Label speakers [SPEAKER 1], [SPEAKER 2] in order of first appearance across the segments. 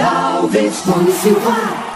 [SPEAKER 1] Alves, Tony Silva.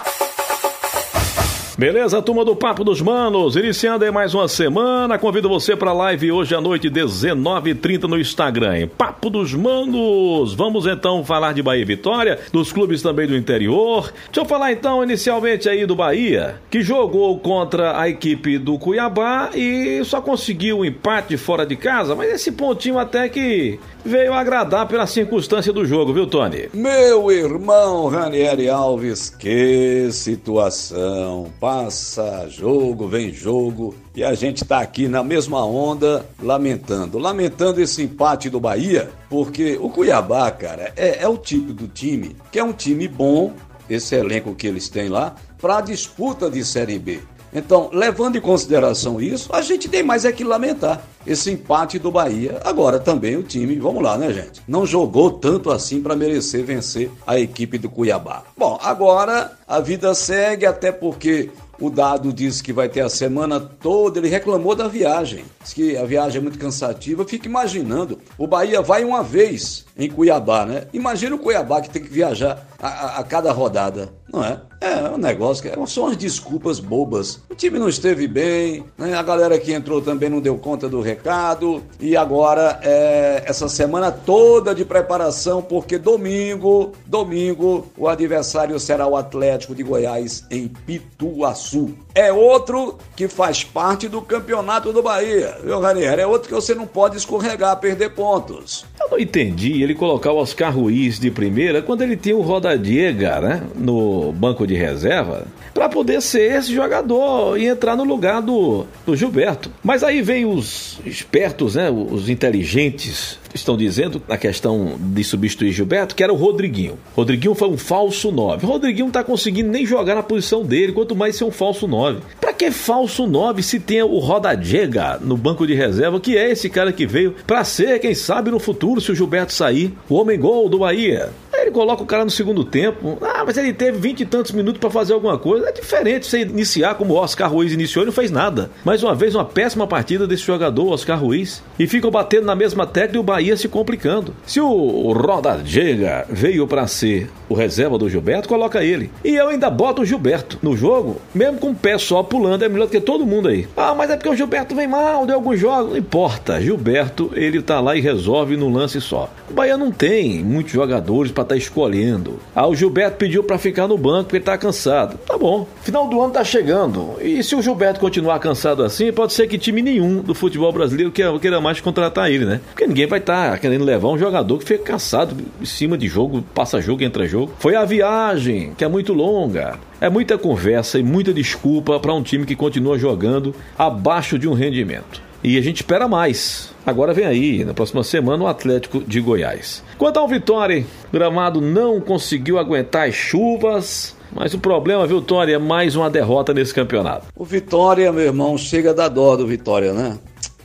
[SPEAKER 2] Beleza, turma do Papo dos Manos, iniciando aí mais uma semana, convido você para live hoje à noite, 19h30 no Instagram, Papo dos Manos, vamos então falar de Bahia e Vitória, dos clubes também do interior, deixa eu falar então inicialmente aí do Bahia, que jogou contra a equipe do Cuiabá e só conseguiu um empate fora de casa, mas esse pontinho até que veio agradar pela circunstância do jogo, viu Tony?
[SPEAKER 3] Meu irmão Ranieri Alves, que situação, passa jogo, vem jogo, e a gente tá aqui na mesma onda, lamentando. Lamentando esse empate do Bahia, porque o Cuiabá, cara, é, é o tipo do time que é um time bom, esse elenco que eles têm lá, para disputa de Série B. Então, levando em consideração isso, a gente tem mais é que lamentar esse empate do Bahia. Agora também o time, vamos lá, né, gente? Não jogou tanto assim para merecer vencer a equipe do Cuiabá. Bom, agora a vida segue, até porque o dado diz que vai ter a semana toda. Ele reclamou da viagem. Diz que a viagem é muito cansativa. Fica imaginando. O Bahia vai uma vez em Cuiabá, né? Imagina o Cuiabá que tem que viajar a, a, a cada rodada, não é? É um negócio que é, são as desculpas bobas. O time não esteve bem, né? a galera que entrou também não deu conta do recado. E agora é essa semana toda de preparação, porque domingo, domingo, o adversário será o Atlético de Goiás em Pituaçu. É outro que faz parte do campeonato do Bahia, viu, Ranier? É outro que você não pode escorregar, perder pontos.
[SPEAKER 2] Não entendi ele colocar o Oscar Ruiz de primeira quando ele tinha o Rodadiega, né, no banco de reserva, para poder ser esse jogador e entrar no lugar do, do Gilberto. Mas aí vem os espertos, né, os inteligentes estão dizendo na questão de substituir Gilberto, que era o Rodriguinho. Rodriguinho foi um falso 9. Rodriguinho não tá conseguindo nem jogar na posição dele, quanto mais ser um falso 9. Pra que falso 9 se tem o Rodadega no banco de reserva, que é esse cara que veio para ser, quem sabe, no futuro, se o Gilberto sair, o homem gol do Bahia? Aí ele coloca o cara no segundo tempo. Ah, mas ele teve vinte e tantos minutos para fazer alguma coisa. É diferente você iniciar como Oscar Ruiz iniciou e não fez nada. Mais uma vez, uma péssima partida desse jogador, Oscar Ruiz. E ficam batendo na mesma tecla e o Bahia se complicando. Se o Rodadega veio para ser o reserva do Gilberto, coloca ele. E eu ainda boto o Gilberto no jogo, mesmo com o pé só pulando, é melhor do que todo mundo aí. Ah, mas é porque o Gilberto vem mal, deu alguns jogos. Não importa. Gilberto, ele tá lá e resolve no lance só. O Bahia não tem muitos jogadores para estar tá escolhendo. Ah, o Gilberto pediu para ficar no banco porque tá cansado. Tá bom. Final do ano tá chegando. E se o Gilberto continuar cansado assim, pode ser que time nenhum do futebol brasileiro queira, queira mais contratar ele, né? Porque ninguém vai estar tá querendo levar um jogador que fica cansado em cima de jogo, passa jogo, entra jogo. Foi a viagem, que é muito longa. É muita conversa e muita desculpa para um time que continua jogando abaixo de um rendimento. E a gente espera mais. Agora vem aí, na próxima semana, o Atlético de Goiás. Quanto ao Vitória, gramado não conseguiu aguentar as chuvas. Mas o problema, Vitória, é mais uma derrota nesse campeonato.
[SPEAKER 3] O Vitória, meu irmão, chega da dó do Vitória, né?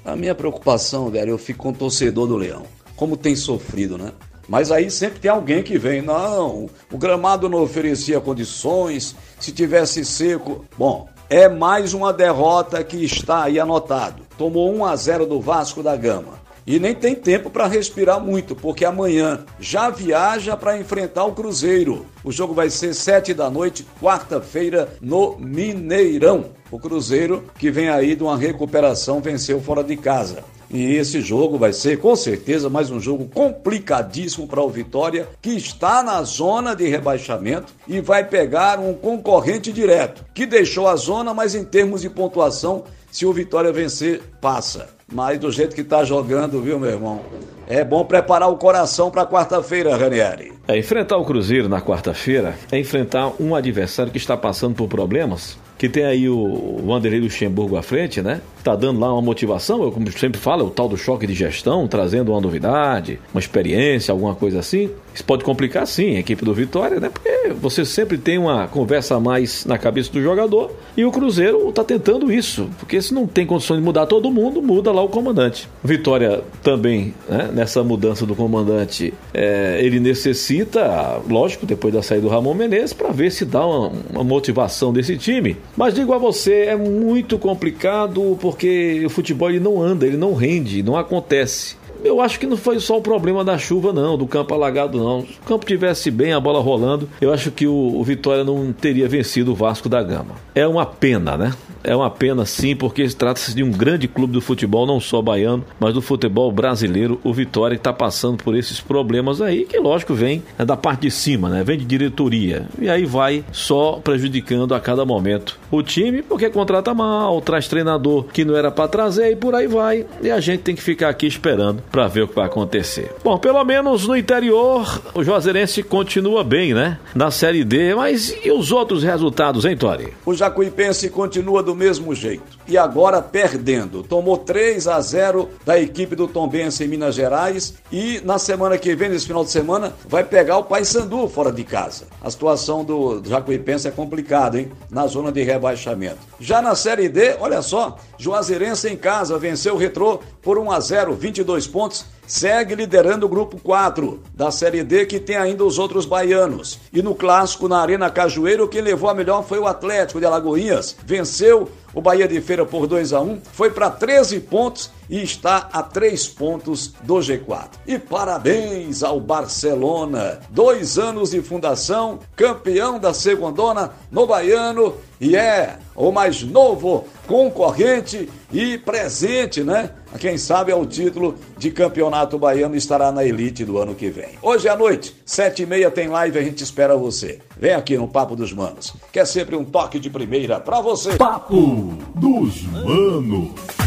[SPEAKER 3] A minha preocupação, velho, eu fico com o torcedor do Leão. Como tem sofrido, né? Mas aí sempre tem alguém que vem, não, o gramado não oferecia condições, se tivesse seco. Bom, é mais uma derrota que está aí anotado. Tomou 1 a 0 do Vasco da Gama. E nem tem tempo para respirar muito, porque amanhã já viaja para enfrentar o Cruzeiro. O jogo vai ser sete da noite, quarta-feira, no Mineirão. O Cruzeiro, que vem aí de uma recuperação, venceu fora de casa. E esse jogo vai ser com certeza mais um jogo complicadíssimo para o Vitória, que está na zona de rebaixamento e vai pegar um concorrente direto, que deixou a zona, mas em termos de pontuação, se o Vitória vencer, passa. Mas do jeito que está jogando, viu, meu irmão? É bom preparar o coração para quarta-feira, Ranieri.
[SPEAKER 2] É, enfrentar o Cruzeiro na quarta-feira é enfrentar um adversário que está passando por problemas que tem aí o Wanderlei Luxemburgo à frente, né? Tá dando lá uma motivação, eu como sempre falo, é o tal do choque de gestão, trazendo uma novidade, uma experiência, alguma coisa assim. Isso pode complicar sim a equipe do Vitória, né? Porque você sempre tem uma conversa a mais na cabeça do jogador e o Cruzeiro tá tentando isso, porque se não tem condições de mudar todo mundo, muda lá o comandante. Vitória também, né? Nessa mudança do comandante, é, ele necessita, lógico, depois da saída do Ramon Menezes, para ver se dá uma, uma motivação desse time. Mas digo a você, é muito complicado porque o futebol ele não anda, ele não rende, não acontece. Eu acho que não foi só o problema da chuva, não, do campo alagado, não. Se o campo tivesse bem, a bola rolando, eu acho que o, o Vitória não teria vencido o Vasco da Gama. É uma pena, né? É uma pena sim, porque trata-se de um grande clube do futebol, não só baiano, mas do futebol brasileiro. O Vitória está passando por esses problemas aí, que lógico vem da parte de cima, né? Vem de diretoria. E aí vai só prejudicando a cada momento o time, porque contrata mal, traz treinador que não era para trazer e por aí vai. E a gente tem que ficar aqui esperando para ver o que vai acontecer. Bom, pelo menos no interior, o Juazeirense continua bem, né? Na Série D, mas e os outros resultados, hein, Tori?
[SPEAKER 3] O Jacuipense continua do mesmo jeito. E agora perdendo. Tomou 3 a 0 da equipe do Tombense em Minas Gerais e na semana que vem, nesse final de semana, vai pegar o Paysandu fora de casa. A situação do Jacuipense é complicada, hein? Na zona de rebaixamento. Já na Série D, olha só, Juazeirense em casa venceu o Retrô por 1 a 0, 22 pontos segue liderando o grupo 4 da Série D, que tem ainda os outros baianos. E no clássico na Arena Cajueiro, quem levou a melhor foi o Atlético de Alagoinhas. Venceu o Bahia de Feira por 2 a 1 foi para 13 pontos e está a 3 pontos do G4. E parabéns ao Barcelona, dois anos de fundação, campeão da segundona no Baiano e é o mais novo concorrente e presente, né? Quem sabe é o título de campeonato baiano estará na elite do ano que vem. Hoje à noite, sete e meia tem live, a gente espera você. Vem aqui no Papo dos Manos, que é sempre um toque de primeira para você.
[SPEAKER 4] Papo dos Manos.